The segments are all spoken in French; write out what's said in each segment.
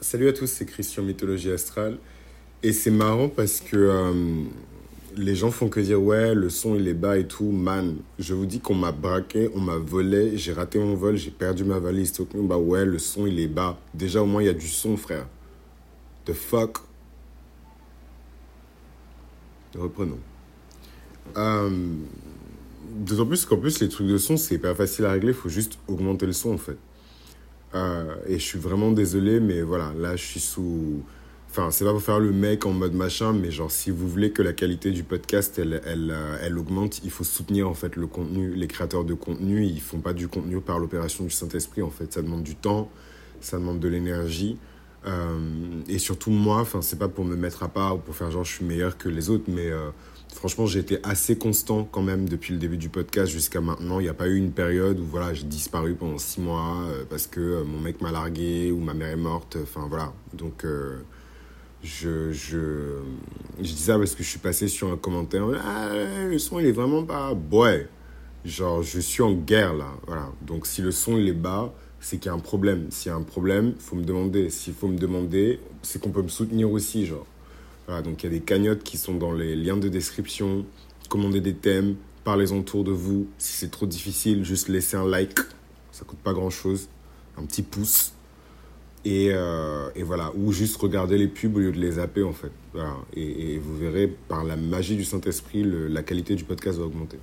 Salut à tous, c'est Christian Mythologie Astrale. Et c'est marrant parce que euh, les gens font que dire ouais, le son il est bas et tout. Man, je vous dis qu'on m'a braqué, on m'a volé, j'ai raté mon vol, j'ai perdu ma valise. Bah ouais, le son il est bas. Déjà au moins il y a du son, frère. The fuck? Reprenons. Euh, D'autant plus qu'en plus les trucs de son c'est pas facile à régler, faut juste augmenter le son en fait. Euh, et je suis vraiment désolé, mais voilà, là je suis sous. Enfin, c'est pas pour faire le mec en mode machin, mais genre, si vous voulez que la qualité du podcast, elle, elle, euh, elle augmente, il faut soutenir en fait le contenu. Les créateurs de contenu, ils font pas du contenu par l'opération du Saint-Esprit en fait. Ça demande du temps, ça demande de l'énergie. Euh, et surtout, moi, enfin, c'est pas pour me mettre à part ou pour faire genre je suis meilleur que les autres, mais franchement, j'ai été assez constant quand même depuis le début du podcast jusqu'à maintenant. Il n'y a pas eu une période où voilà, j'ai disparu pendant six mois euh, parce que euh, mon mec m'a largué ou ma mère est morte. Enfin voilà. Donc euh, je, je, je dis ça parce que je suis passé sur un commentaire. Ah, le son il est vraiment pas. Ouais. Genre, je suis en guerre là. Voilà. Donc si le son il est bas, c'est qu'il y a un problème. S'il y a un problème, il faut me demander. S'il faut me demander, c'est qu'on peut me soutenir aussi. Genre. Donc il y a des cagnottes qui sont dans les liens de description. Commandez des thèmes, parlez-en autour de vous. Si c'est trop difficile, juste laissez un like. Ça coûte pas grand-chose. Un petit pouce. Et, euh, voilà, ou juste regarder les pubs au lieu de les zapper en fait. Et, vous verrez, par la magie du Saint-Esprit, la qualité du podcast va augmenter.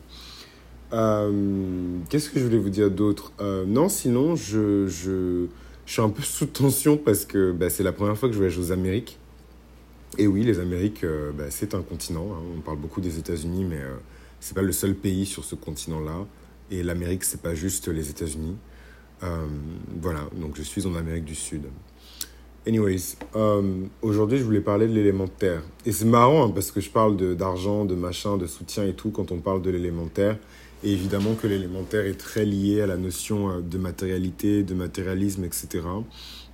Euh, qu'est-ce que je voulais vous dire d'autre? Euh, Non, sinon, je, je, je, suis un peu sous tension parce que bah, c'est la première fois que je voyage aux Amériques. Et oui, les Amériques, euh, bah, c'est un continent. Hein. On parle beaucoup des États-Unis, mais euh, c'est pas le seul pays sur ce continent-là. Et l'Amérique, c'est pas juste les États-Unis. Voilà, donc je suis en Amérique du Sud. Anyways, aujourd'hui, je voulais parler de l'élémentaire. Et c'est marrant hein, parce que je parle d'argent, de, machin, de soutien et tout quand on parle de l'élémentaire. Et évidemment que l'élémentaire est très lié à la notion de matérialité, de matérialisme, etc.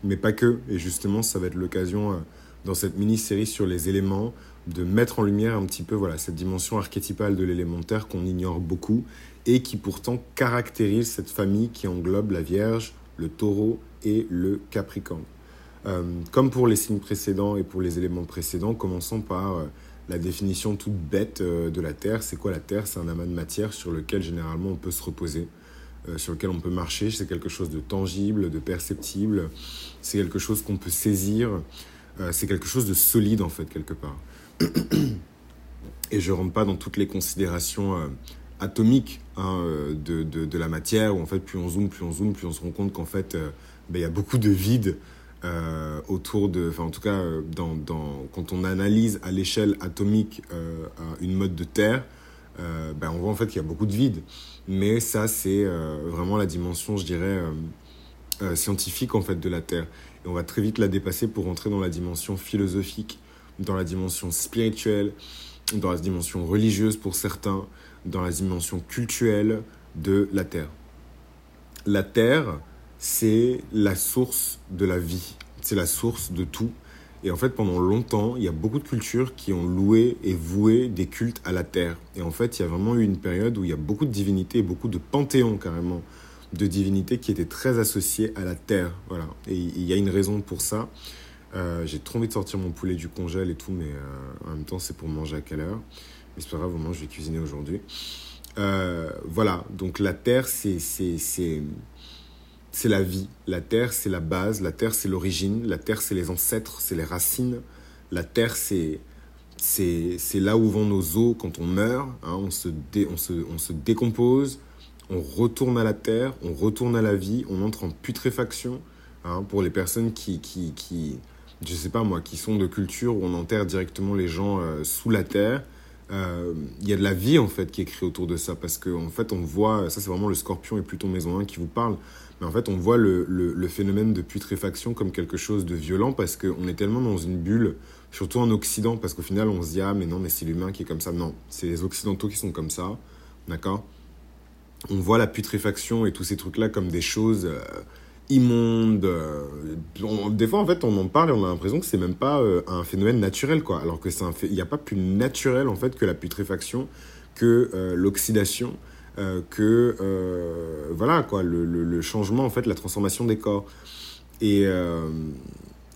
Mais pas que. Et justement, ça va être l'occasion dans cette mini-série sur les éléments, de mettre en lumière un petit peu voilà, cette dimension archétypale de l'élémentaire qu'on ignore beaucoup et qui pourtant caractérise cette famille qui englobe la Vierge, le taureau et le capricorne. Euh, comme pour les signes précédents et pour les éléments précédents, commençons par euh, la définition toute bête euh, de la Terre. C'est quoi la Terre? C'est un amas de matière sur lequel généralement on peut se reposer, sur lequel on peut marcher. C'est quelque chose de tangible, de perceptible. C'est quelque chose qu'on peut saisir. Euh, c'est quelque chose de solide en fait quelque part. Et je rentre pas dans toutes les considérations euh, atomiques hein, euh, de, de, la matière, où en fait plus on zoome, plus on zoome, plus on se rend compte qu'en fait ben, il y a beaucoup de vide autour de, enfin en tout cas dans, dans, quand on analyse à l'échelle atomique une mode de Terre, ben, on voit en fait qu'il y a beaucoup de vide. Mais ça c'est vraiment la dimension, je dirais, scientifique en fait de la Terre. Et on va très vite la dépasser pour rentrer dans la dimension philosophique, dans la dimension spirituelle, dans la dimension religieuse pour certains, dans la dimension culturelle de la Terre. La Terre, c'est la source de la vie, c'est la source de tout. Et en fait, pendant longtemps, il y a beaucoup de cultures qui ont loué et voué des cultes à la Terre. Et en fait, il y a vraiment eu une période où il y a beaucoup de divinités, beaucoup de panthéons carrément, de divinités qui étaient très associées à la terre. Voilà. Et il y a une raison pour ça. Euh, j'ai trop envie de sortir mon poulet du congèle et tout, mais euh, en même temps, c'est pour manger à quelle heure Mais c'est pas grave, au je vais cuisiner aujourd'hui. Euh, voilà, donc la terre, c'est, c'est, la vie. La terre, c'est la base. La terre, c'est l'origine. La terre, c'est les ancêtres, c'est les racines. La terre, c'est, là où vont nos os quand on meurt. Hein. on, se on, se, on se décompose on retourne à la terre, on retourne à la vie, on entre en putréfaction. Hein, pour les personnes qui, qui, qui, je sais pas moi, qui sont de culture où on enterre directement les gens euh, sous la terre, euh, il y a de la vie en fait qui est créée autour de ça parce qu'en en fait on voit, ça c'est vraiment le scorpion et Pluton maison 1 qui vous parle, mais en fait on voit le, le, phénomène de putréfaction comme quelque chose de violent parce qu'on est tellement dans une bulle, surtout en Occident, parce qu'au final on se dit ah mais non mais c'est l'humain qui est comme ça, non, c'est les Occidentaux qui sont comme ça, d'accord? On voit la putréfaction et tous ces trucs-là comme des choses euh, immondes. Euh, des fois, en fait, on en parle et on a l'impression que c'est même pas euh, un phénomène naturel, quoi. Alors que c'est il n'y a pas plus naturel en fait que la putréfaction, que l'oxydation, que voilà quoi, le, le, changement en fait, la transformation des corps. Et,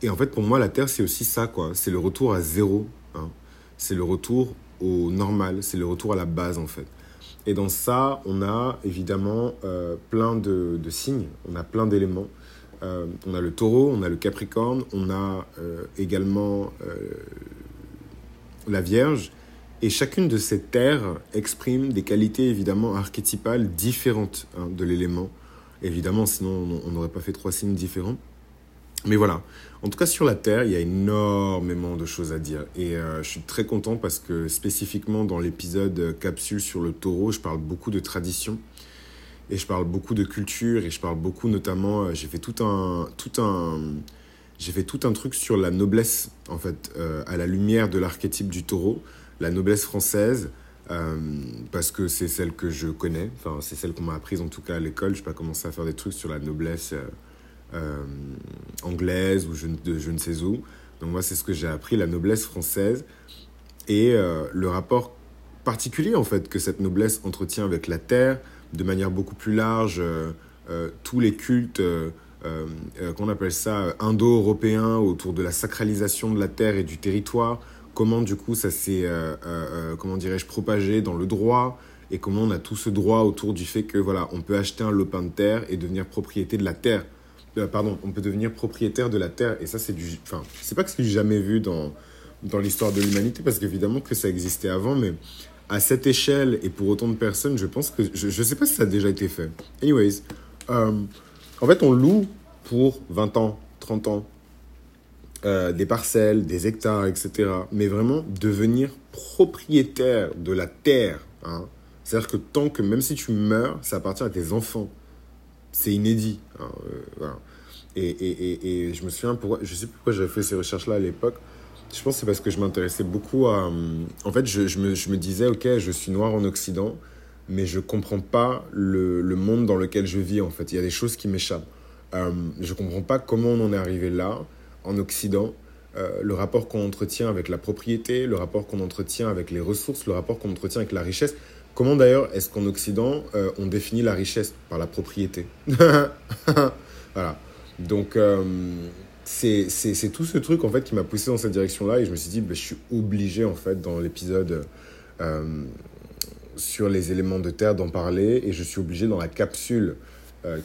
et en fait, pour moi, la Terre, c'est aussi ça, quoi. C'est le retour à zéro. Hein. C'est le retour au normal, c'est le retour à la base, en fait. Et dans ça, on a évidemment euh, plein de, signes, on a plein d'éléments. Euh, on a le taureau, on a le capricorne, on a euh, également la Vierge. Et chacune de ces terres exprime des qualités évidemment archétypales différentes hein, de l'élément. Évidemment, sinon on n'aurait pas fait trois signes différents. Mais voilà, en tout cas sur la Terre, il y a énormément de choses à dire. Et euh, je suis très content parce que spécifiquement dans l'épisode capsule sur le taureau, je parle beaucoup de tradition. Et je parle beaucoup de culture et je parle beaucoup notamment, euh, j'ai fait tout un, tout un, j'ai fait tout un truc sur la noblesse en fait, euh, à la lumière de l'archétype du taureau, la noblesse française, parce que c'est celle que je connais, enfin c'est celle qu'on m'a apprise en tout cas à l'école. Je n'ai pas commencé à faire des trucs sur la noblesse euh, anglaise ou je, de je ne sais où. Donc moi, c'est ce que j'ai appris, la noblesse française et euh, le rapport particulier en fait que cette noblesse entretient avec la terre de manière beaucoup plus large. Euh, tous les cultes, qu'on appelle ça, indo-européens autour de la sacralisation de la terre et du territoire. Comment du coup ça s'est, comment dirais-je, propagé dans le droit et comment on a tout ce droit autour du fait que voilà, on peut acheter un lopin de terre et devenir propriété de la terre. Euh, pardon, on peut devenir propriétaire de la terre. Et ça, c'est du. Enfin, c'est pas que j'ai jamais vu dans, dans l'histoire de l'humanité, parce qu'évidemment que ça existait avant, mais à cette échelle et pour autant de personnes, je pense que. Je, ne sais pas si ça a déjà été fait. Anyways, euh, en fait, on loue pour 20 ans, 30 ans, euh, des parcelles, des hectares, etc. Mais vraiment, devenir propriétaire de la terre. Hein. C'est-à-dire que tant que, même si tu meurs, ça appartient à tes enfants c'est inédit. Hein, euh, et, et, et, je me souviens, pourquoi, je sais pourquoi j'avais fait ces recherches-là à l'époque. Je pense que c'est parce que je m'intéressais beaucoup à... En fait, je, je, me, je, me, disais, ok, je suis noir en Occident, mais je comprends pas le, le, monde dans lequel je vis, en fait. Il y a des choses qui m'échappent. Euh, je comprends pas comment on en est arrivé là, en Occident. Euh, le rapport qu'on entretient avec la propriété, le rapport qu'on entretient avec les ressources, le rapport qu'on entretient avec la richesse. Comment d'ailleurs est-ce qu'en Occident, euh, on définit la richesse? Par la propriété Voilà. Donc, euh, c'est tout ce truc en fait qui m'a poussé dans cette direction-là et je me suis dit, ben, je suis obligé en fait dans l'épisode euh, sur les éléments de terre d'en parler et je suis obligé dans la capsule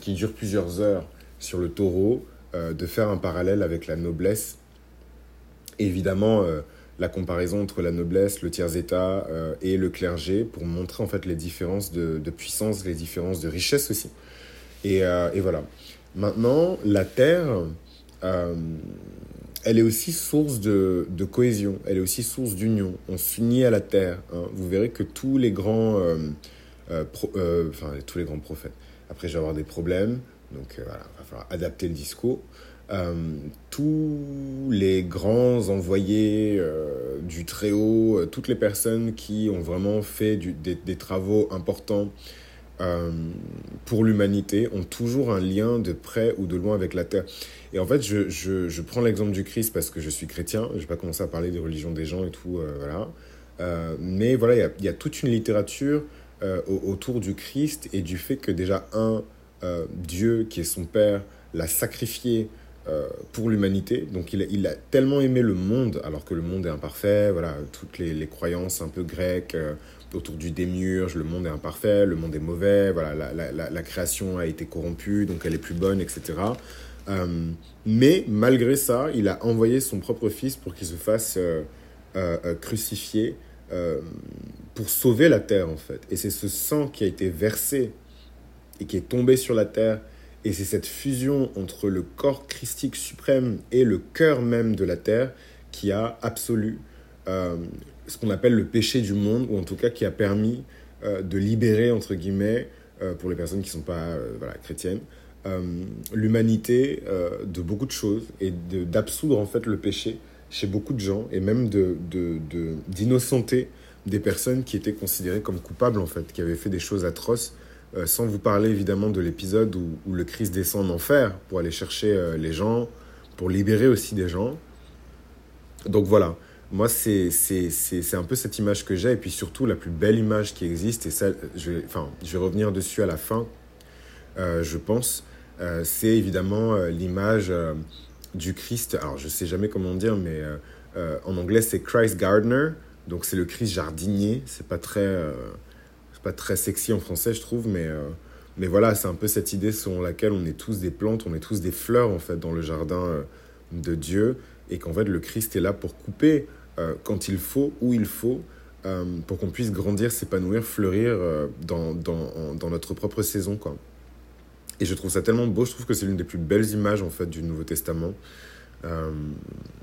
qui dure plusieurs heures sur le taureau de faire un parallèle avec la noblesse. Évidemment, la comparaison entre la noblesse, le tiers-état euh, et le clergé pour montrer en fait les différences de, puissance, les différences de richesse aussi. Et, euh, et voilà. Maintenant, la terre, euh, elle est aussi source de, de, cohésion, elle est aussi source d'union. On s'unit à la terre. Hein. Vous verrez que tous les grands, enfin tous les grands prophètes. Après, je vais avoir des problèmes, donc voilà, adapter le discours. Euh, tous les grands envoyés euh, du Très-Haut, euh, toutes les personnes qui ont vraiment fait des, travaux importants pour l'humanité ont toujours un lien de près ou de loin avec la Terre. Et en fait, je, je, prends l'exemple du Christ parce que je suis chrétien, je vais pas commencer à parler des religions des gens et tout, voilà. mais voilà, il y, y a, toute une littérature autour du Christ et du fait que déjà, un, Dieu, qui est son Père, l'a sacrifié euh, pour l'humanité. Donc il a, tellement aimé le monde, alors que le monde est imparfait, voilà, toutes les, croyances un peu grecques euh, autour du démiurge, le monde est imparfait, le monde est mauvais, voilà, la, la, création a été corrompue, donc elle est plus bonne, etc. Euh, mais malgré ça, il a envoyé son propre fils pour qu'il se fasse crucifier pour sauver la terre, en fait. Et c'est ce sang qui a été versé et qui est tombé sur la terre. Et c'est cette fusion entre le corps christique suprême et le cœur même de la terre qui a absolu euh, ce qu'on appelle le péché du monde, ou en tout cas qui a permis euh, de libérer, entre guillemets, euh, pour les personnes qui ne sont pas voilà, chrétiennes, l'humanité de beaucoup de choses et d'absoudre en fait le péché chez beaucoup de gens et même d'innocenter de, de, des personnes qui étaient considérées comme coupables en fait, qui avaient fait des choses atroces euh, sans vous parler évidemment de l'épisode où, le Christ descend en enfer pour aller chercher euh, les gens, pour libérer aussi des gens. Donc voilà, moi, c'est un peu cette image que j'ai, et puis surtout la plus belle image qui existe, et ça, je vais, enfin, je vais revenir dessus à la fin, euh, je pense, c'est évidemment l'image du Christ. Alors, je sais jamais comment dire, mais en anglais, c'est Christ Gardener, donc c'est le Christ jardinier. C'est pas très, pas très sexy en français, je trouve, mais mais voilà, c'est un peu cette idée selon laquelle on est tous des plantes, on est tous des fleurs en fait dans le jardin de Dieu, et qu'en fait le Christ est là pour couper quand il faut, où il faut, pour qu'on puisse grandir, s'épanouir, fleurir dans, dans, dans, notre propre saison. Quoi. Et je trouve ça tellement beau, je trouve que c'est l'une des plus belles images en fait du Nouveau Testament. Euh,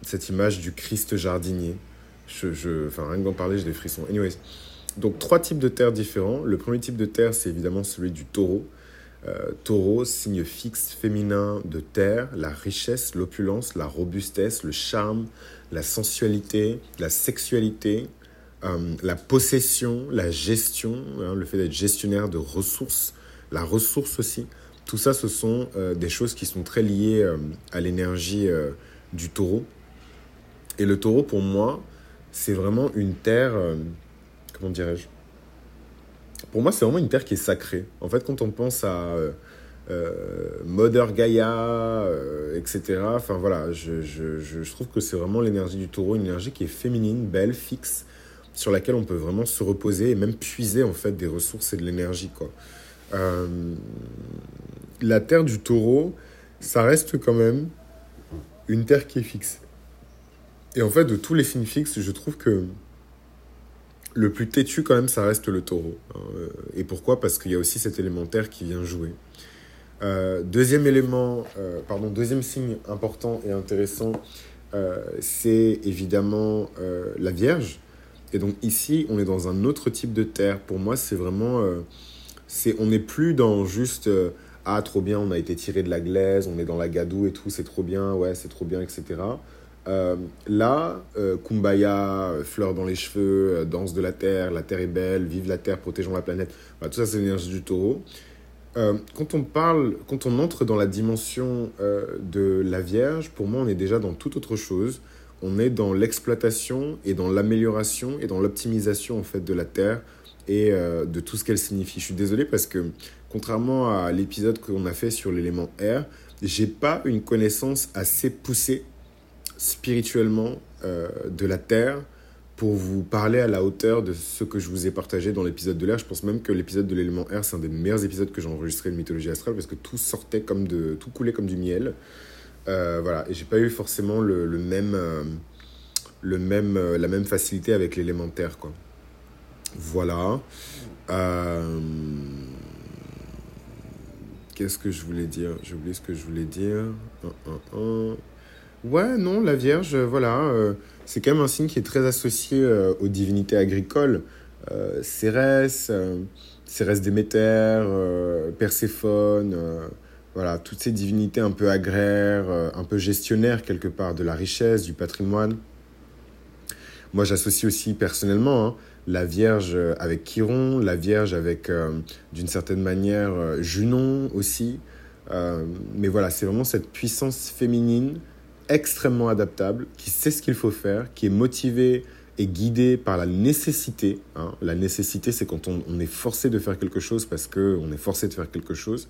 cette image du Christ jardinier. Je, je, enfin, rien que d'en parler, j'ai des frissons. Anyways, donc trois types de terres différents. Le premier type de terre, c'est évidemment celui du taureau. Euh, taureau, signe fixe féminin de terre, la richesse, l'opulence, la robustesse, le charme, la sensualité, la sexualité, euh, la possession, la gestion, hein, le fait d'être gestionnaire de ressources, la ressource aussi, tout ça, ce sont euh, des choses qui sont très liées à l'énergie du taureau. Et le taureau, pour moi, c'est vraiment une terre, comment dirais-je Pour moi, c'est vraiment une terre qui est sacrée. En fait, quand on pense à Mother Gaia, etc., enfin voilà, je, trouve que c'est vraiment l'énergie du taureau, une énergie qui est féminine, belle, fixe, sur laquelle on peut vraiment se reposer et même puiser en fait des ressources et de l'énergie. Euh, la terre du taureau, ça reste quand même une terre qui est fixe. Et en fait, de tous les signes fixes, je trouve que le plus têtu, quand même, ça reste le taureau. Euh, et pourquoi? Parce qu'il y a aussi cet élémentaire qui vient jouer. Euh, deuxième élément, euh, pardon, deuxième signe important et intéressant, c'est évidemment la Vierge. Et donc ici, on est dans un autre type de terre. Pour moi, c'est vraiment, c'est, on n'est plus dans juste ah trop bien, on a été tiré de la glaise, on est dans la gadoue et tout, c'est trop bien, ouais, c'est trop bien, etc. Euh, là, euh, Kumbaya, euh, fleurs dans les cheveux, danse de la terre, la terre est belle, vive la terre, protégeons la planète. tout ça, c'est l'énergie du taureau. quand on parle, quand on entre dans la dimension de la Vierge, pour moi, on est déjà dans toute autre chose. On est dans l'exploitation et dans l'amélioration et dans l'optimisation en fait de la terre et de tout ce qu'elle signifie. Je suis désolé parce que contrairement à l'épisode qu'on a fait sur l'élément air, j'ai pas une connaissance assez poussée spirituellement euh, de la Terre pour vous parler à la hauteur de ce que je vous ai partagé dans l'épisode de l'air. Je pense même que l'épisode de l'élément air, c'est un des meilleurs épisodes que j'ai enregistré de mythologie astrale parce que tout sortait comme de, tout coulait comme du miel. Euh, voilà, et j'ai pas eu forcément le, même, euh, le même, la même facilité avec l'élémentaire, quoi. Voilà. Euh, Qu'est-ce que je voulais dire? J'ai oublié ce que je voulais dire. Ouais, non, la Vierge, voilà, euh, c'est quand même un signe qui est très associé euh, aux divinités agricoles. Euh, Cérès, euh, Cérès Déméter, Perséphone, voilà, toutes ces divinités un peu agraires, un peu gestionnaires quelque part de la richesse, du patrimoine. Moi, j'associe aussi personnellement hein, la Vierge avec Chiron, la Vierge avec, euh, d'une certaine manière, euh, Junon aussi. Euh, mais voilà, c'est vraiment cette puissance féminine extrêmement adaptable, qui sait ce qu'il faut faire, qui est motivée et guidée par la nécessité. Hein. La nécessité, c'est quand on, est forcé de faire quelque chose parce qu'on est forcé de faire quelque chose.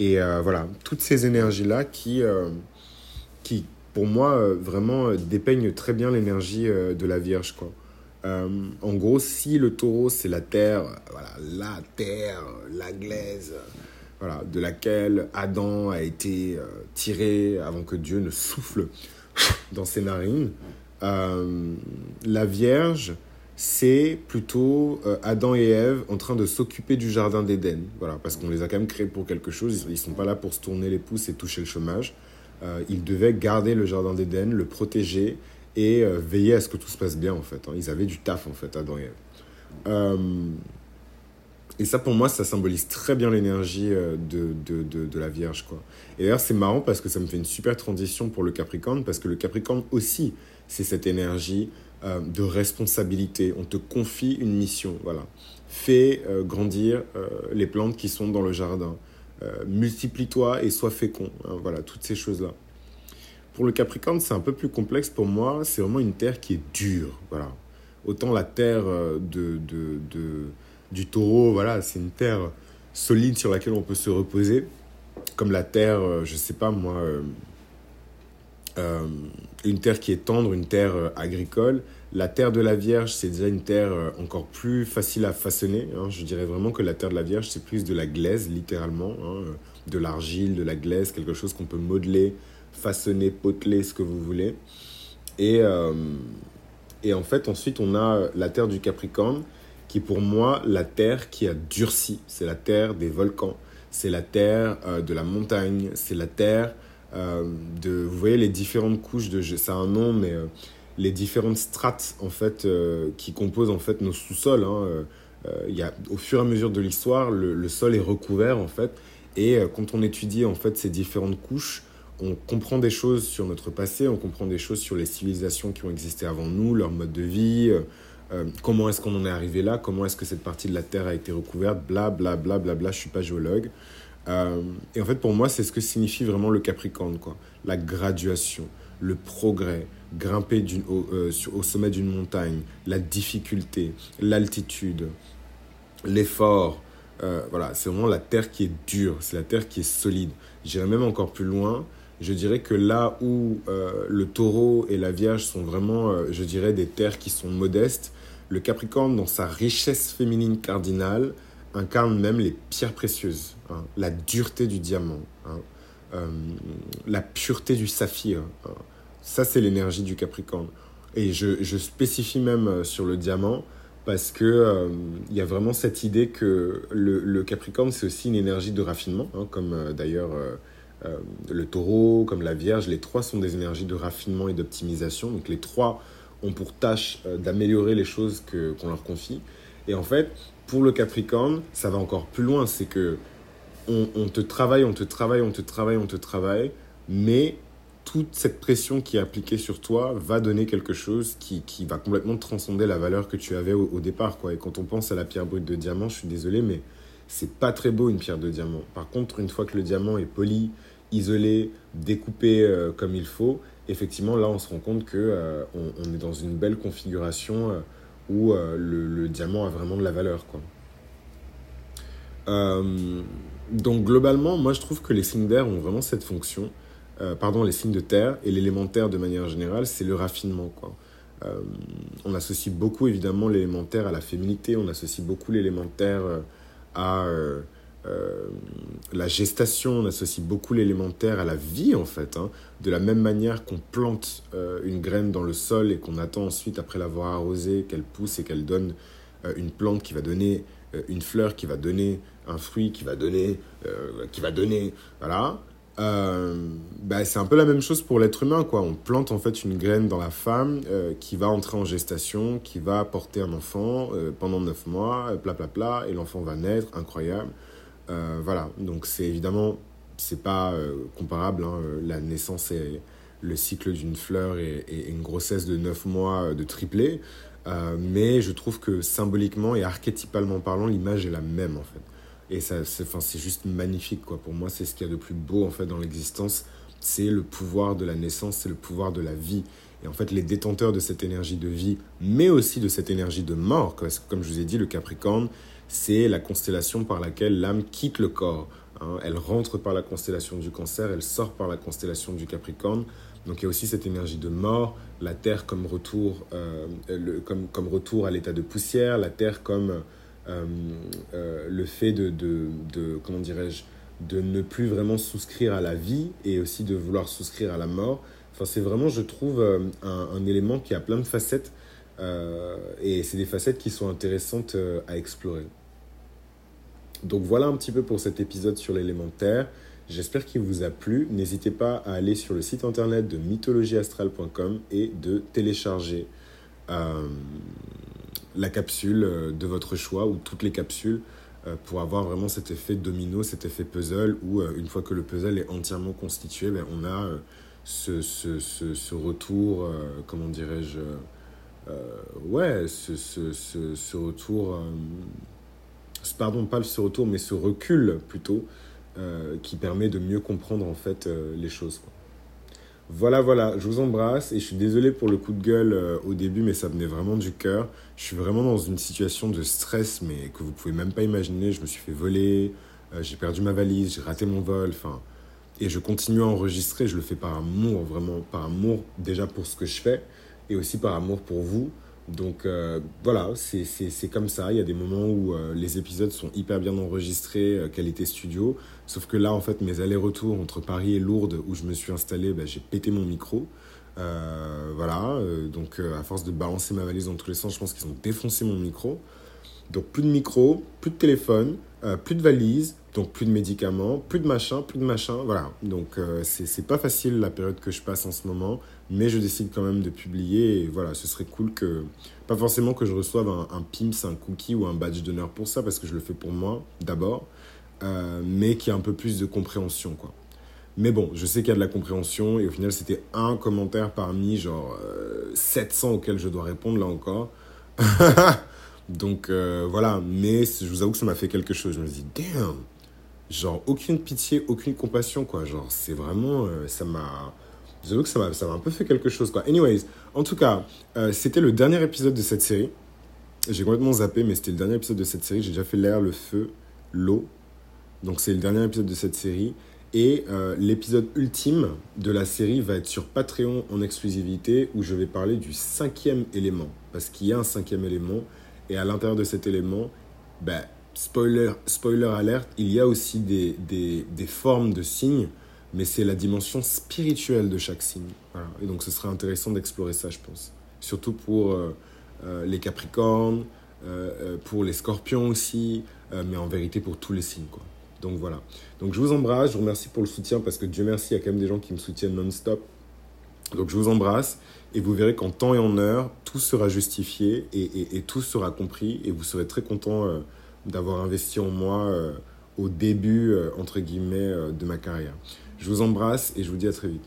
Et voilà, toutes ces énergies-là qui, qui, pour moi, vraiment dépeignent très bien l'énergie de la Vierge. Euh, en gros, si le taureau, c'est la terre, voilà, la terre, la glaise, voilà, de laquelle Adam a été euh, tiré avant que Dieu ne souffle dans ses narines, euh, la Vierge, c'est plutôt Adam et Ève en train de s'occuper du jardin d'Éden. Voilà, parce qu'on les a quand même créés pour quelque chose. Ils ne sont pas là pour se tourner les pouces et toucher le chômage. ils devaient garder le jardin d'Éden, le protéger et euh, veiller à ce que tout se passe bien en fait. Hein. Ils avaient du taf en fait à Dorian. Euh, et ça pour moi ça symbolise très bien l'énergie euh, de, de, de, la Vierge quoi. Et d'ailleurs c'est marrant parce que ça me fait une super transition pour le Capricorne parce que le Capricorne aussi c'est cette énergie euh, de responsabilité. On te confie une mission, voilà. Fais grandir les plantes qui sont dans le jardin. multiplie-toi et sois fécond. Hein, voilà, toutes ces choses-là. pour le Capricorne, c'est un peu plus complexe pour moi. C'est vraiment une terre qui est dure. Voilà. Autant la terre euh, de, de du taureau, voilà, c'est une terre solide sur laquelle on peut se reposer. Comme la terre, euh, je sais pas moi, euh, une terre qui est tendre, une terre agricole. La terre de la Vierge, c'est déjà une terre encore plus facile à façonner. Hein. Je dirais vraiment que la terre de la Vierge, c'est plus de la glaise, littéralement. Hein. De l'argile, de la glaise, quelque chose qu'on peut modeler, façonner, poteler, ce que vous voulez. Et, euh, et en fait, ensuite, on a la terre du Capricorne, qui est pour moi la terre qui a durci. C'est la terre des volcans, c'est la terre euh, de la montagne, c'est la terre euh, de... Vous voyez les différentes couches de... Ça a un nom, mais les différentes strates, en fait, qui composent, en fait, nos sous-sols. Hein, y a, au fur et à mesure de l'histoire, le, le, sol est recouvert, en fait. Et quand on étudie, en fait, ces différentes couches, on comprend des choses sur notre passé, on comprend des choses sur les civilisations qui ont existé avant nous, leur mode de vie, euh, euh, comment est-ce qu'on en est arrivé là, comment est-ce que cette partie de la Terre a été recouverte, bla bla bla bla bla, je suis pas géologue. Euh, et en fait, pour moi, c'est ce que signifie vraiment le Capricorne, quoi. La graduation, le progrès, grimper au, au, sommet d'une montagne, la difficulté, l'altitude, l'effort. voilà, c'est vraiment la terre qui est dure, c'est la terre qui est solide. J'irais même encore plus loin je dirais que là où euh, le taureau et la vierge sont vraiment, euh, je dirais, des terres qui sont modestes, le capricorne, dans sa richesse féminine cardinale, incarne même les pierres précieuses, hein. la dureté du diamant, hein. euh, la pureté du saphir. Hein. Ça, c'est l'énergie du capricorne. Et je, spécifie même sur le diamant parce que il y a vraiment cette idée que le, capricorne, c'est aussi une énergie de raffinement, comme d'ailleurs euh, le taureau, comme la vierge, les trois sont des énergies de raffinement et d'optimisation. Donc les trois ont pour tâche euh, d'améliorer les choses qu'on leur confie. Et en fait, pour le Capricorne, ça va encore plus loin. C'est que on, te travaille, on te travaille, on te travaille, on te travaille, mais toute cette pression qui est appliquée sur toi va donner quelque chose qui, qui va complètement transcender la valeur que tu avais au, au, départ. Quoi. Et quand on pense à la pierre brute de diamant, je suis désolé, mais c'est pas très beau une pierre de diamant. Par contre, une fois que le diamant est poli, isolé, découpé euh, comme il faut, effectivement, là, on se rend compte que euh, on, est dans une belle configuration euh, où le, diamant a vraiment de la valeur. Quoi. donc, globalement, moi, je trouve que les signes d'air ont vraiment cette fonction. pardon, les signes de terre et l'élémentaire de manière générale, c'est le raffinement. Quoi. on associe beaucoup, évidemment, l'élémentaire à la féminité, on associe beaucoup l'élémentaire à euh, la gestation, on associe beaucoup l'élémentaire à la vie en fait. Hein. De la même manière qu'on plante euh, une graine dans le sol et qu'on attend ensuite, après l'avoir arrosée, qu'elle pousse et qu'elle donne euh, une plante qui va donner une fleur, qui va donner un fruit, qui va donner, qui va donner, voilà. Bah, c'est un peu la même chose pour l'être humain, quoi. On plante en fait une graine dans la femme qui va entrer en gestation, qui va porter un enfant pendant neuf mois, pla pla pla, et l'enfant va naître, incroyable. Euh, voilà, donc c'est évidemment, c'est pas euh, comparable. Hein, euh, la naissance et le cycle d'une fleur et, une grossesse de 9 mois de triplé. mais je trouve que symboliquement et archétypalement parlant, l'image est la même en fait. Et ça, c'est, c'est juste magnifique quoi. Pour moi, c'est ce qu'il y a de plus beau en fait dans l'existence. C'est le pouvoir de la naissance, c'est le pouvoir de la vie. Et en fait, les détenteurs de cette énergie de vie, mais aussi de cette énergie de mort, parce que comme je vous ai dit, le Capricorne, c'est la constellation par laquelle l'âme quitte le corps. Hein. Elle rentre par la constellation du cancer, elle sort par la constellation du Capricorne. Donc il y a aussi cette énergie de mort, la Terre comme retour, euh, comme, comme, retour à l'état de poussière, la Terre comme euh, euh, le fait de, de, de comment dirais-je, de ne plus vraiment souscrire à la vie et aussi de vouloir souscrire à la mort. C'est vraiment, je trouve, un, un, élément qui a plein de facettes et c'est des facettes qui sont intéressantes à explorer. Donc voilà un petit peu pour cet épisode sur l'élémentaire. J'espère qu'il vous a plu. N'hésitez pas à aller sur le site internet de mythologieastrale.com et de télécharger euh, la capsule euh, de votre choix ou toutes les capsules euh, pour avoir vraiment cet effet domino, cet effet puzzle où une fois que le puzzle est entièrement constitué, ben, on a ce, ce, ce, ce, retour, comment dirais-je, ouais, ce, retour pardon, pas ce retour, mais ce recul plutôt, euh, qui permet de mieux comprendre en fait euh, les choses. Voilà, voilà, je vous embrasse et je suis désolé pour le coup de gueule euh, au début, mais ça venait vraiment du cœur. Je suis vraiment dans une situation de stress, mais que vous pouvez même pas imaginer. Je me suis fait voler, euh, j'ai perdu ma valise, j'ai raté mon vol, enfin. Et je continue à enregistrer, je le fais par amour, vraiment, par amour déjà pour ce que je fais et aussi par amour pour vous. Donc euh, voilà, c'est comme ça. Il y a des moments où euh, les épisodes sont hyper bien enregistrés, euh, qualité studio. Sauf que là, en fait, mes allers-retours entre Paris et Lourdes, où je me suis installé, bah, j'ai pété mon micro. voilà, donc à force de balancer ma valise dans tous les sens, je pense qu'ils ont défoncé mon micro. Donc plus de micro, plus de téléphone, plus de valise, donc plus de médicaments, plus de machin, plus de machin. Voilà, donc c'est pas facile la période que je passe en ce moment mais je décide quand même de publier et voilà, ce serait cool que, pas forcément que je reçoive un, un PIMS, un cookie ou un badge d'honneur pour ça, parce que je le fais pour moi d'abord, euh, mais qu'il y ait un peu plus de compréhension, quoi. Mais bon, je sais qu'il y a de la compréhension et au final, c'était un commentaire parmi genre 700 euh, auxquels je dois répondre là encore. Donc euh, voilà, mais je vous avoue que ça m'a fait quelque chose. Je me dis, damn, genre aucune pitié, aucune compassion, quoi. Genre, c'est vraiment, ça m'a J'avoue que ça m'a, ça m'a un peu fait quelque chose, quoi. Anyways, en tout cas, euh, c'était le dernier épisode de cette série. J'ai complètement zappé, mais c'était le dernier épisode de cette série. J'ai déjà fait l'air, le feu, l'eau. Donc c'est le dernier épisode de cette série. Et euh, l'épisode ultime de la série va être sur Patreon en exclusivité, où je vais parler du cinquième élément. Parce qu'il y a un cinquième élément. Et à l'intérieur de cet élément, ben, spoiler, spoiler alerte, il y a aussi des, des, des formes de signes mais c'est la dimension spirituelle de chaque signe. Et donc ce serait intéressant d'explorer ça, je pense. Surtout pour euh, euh, les Capricornes, euh, pour les Scorpions aussi, mais en vérité pour tous les signes. Quoi. Donc voilà. Donc je vous embrasse, je vous remercie pour le soutien parce que Dieu merci, il y a quand même des gens qui me soutiennent non-stop. Donc je vous embrasse et vous verrez qu'en temps et en heure, tout sera justifié et, et, tout sera compris et vous serez très content d'avoir investi en moi au début, entre guillemets, de ma carrière. Je vous embrasse et je vous dis à très vite.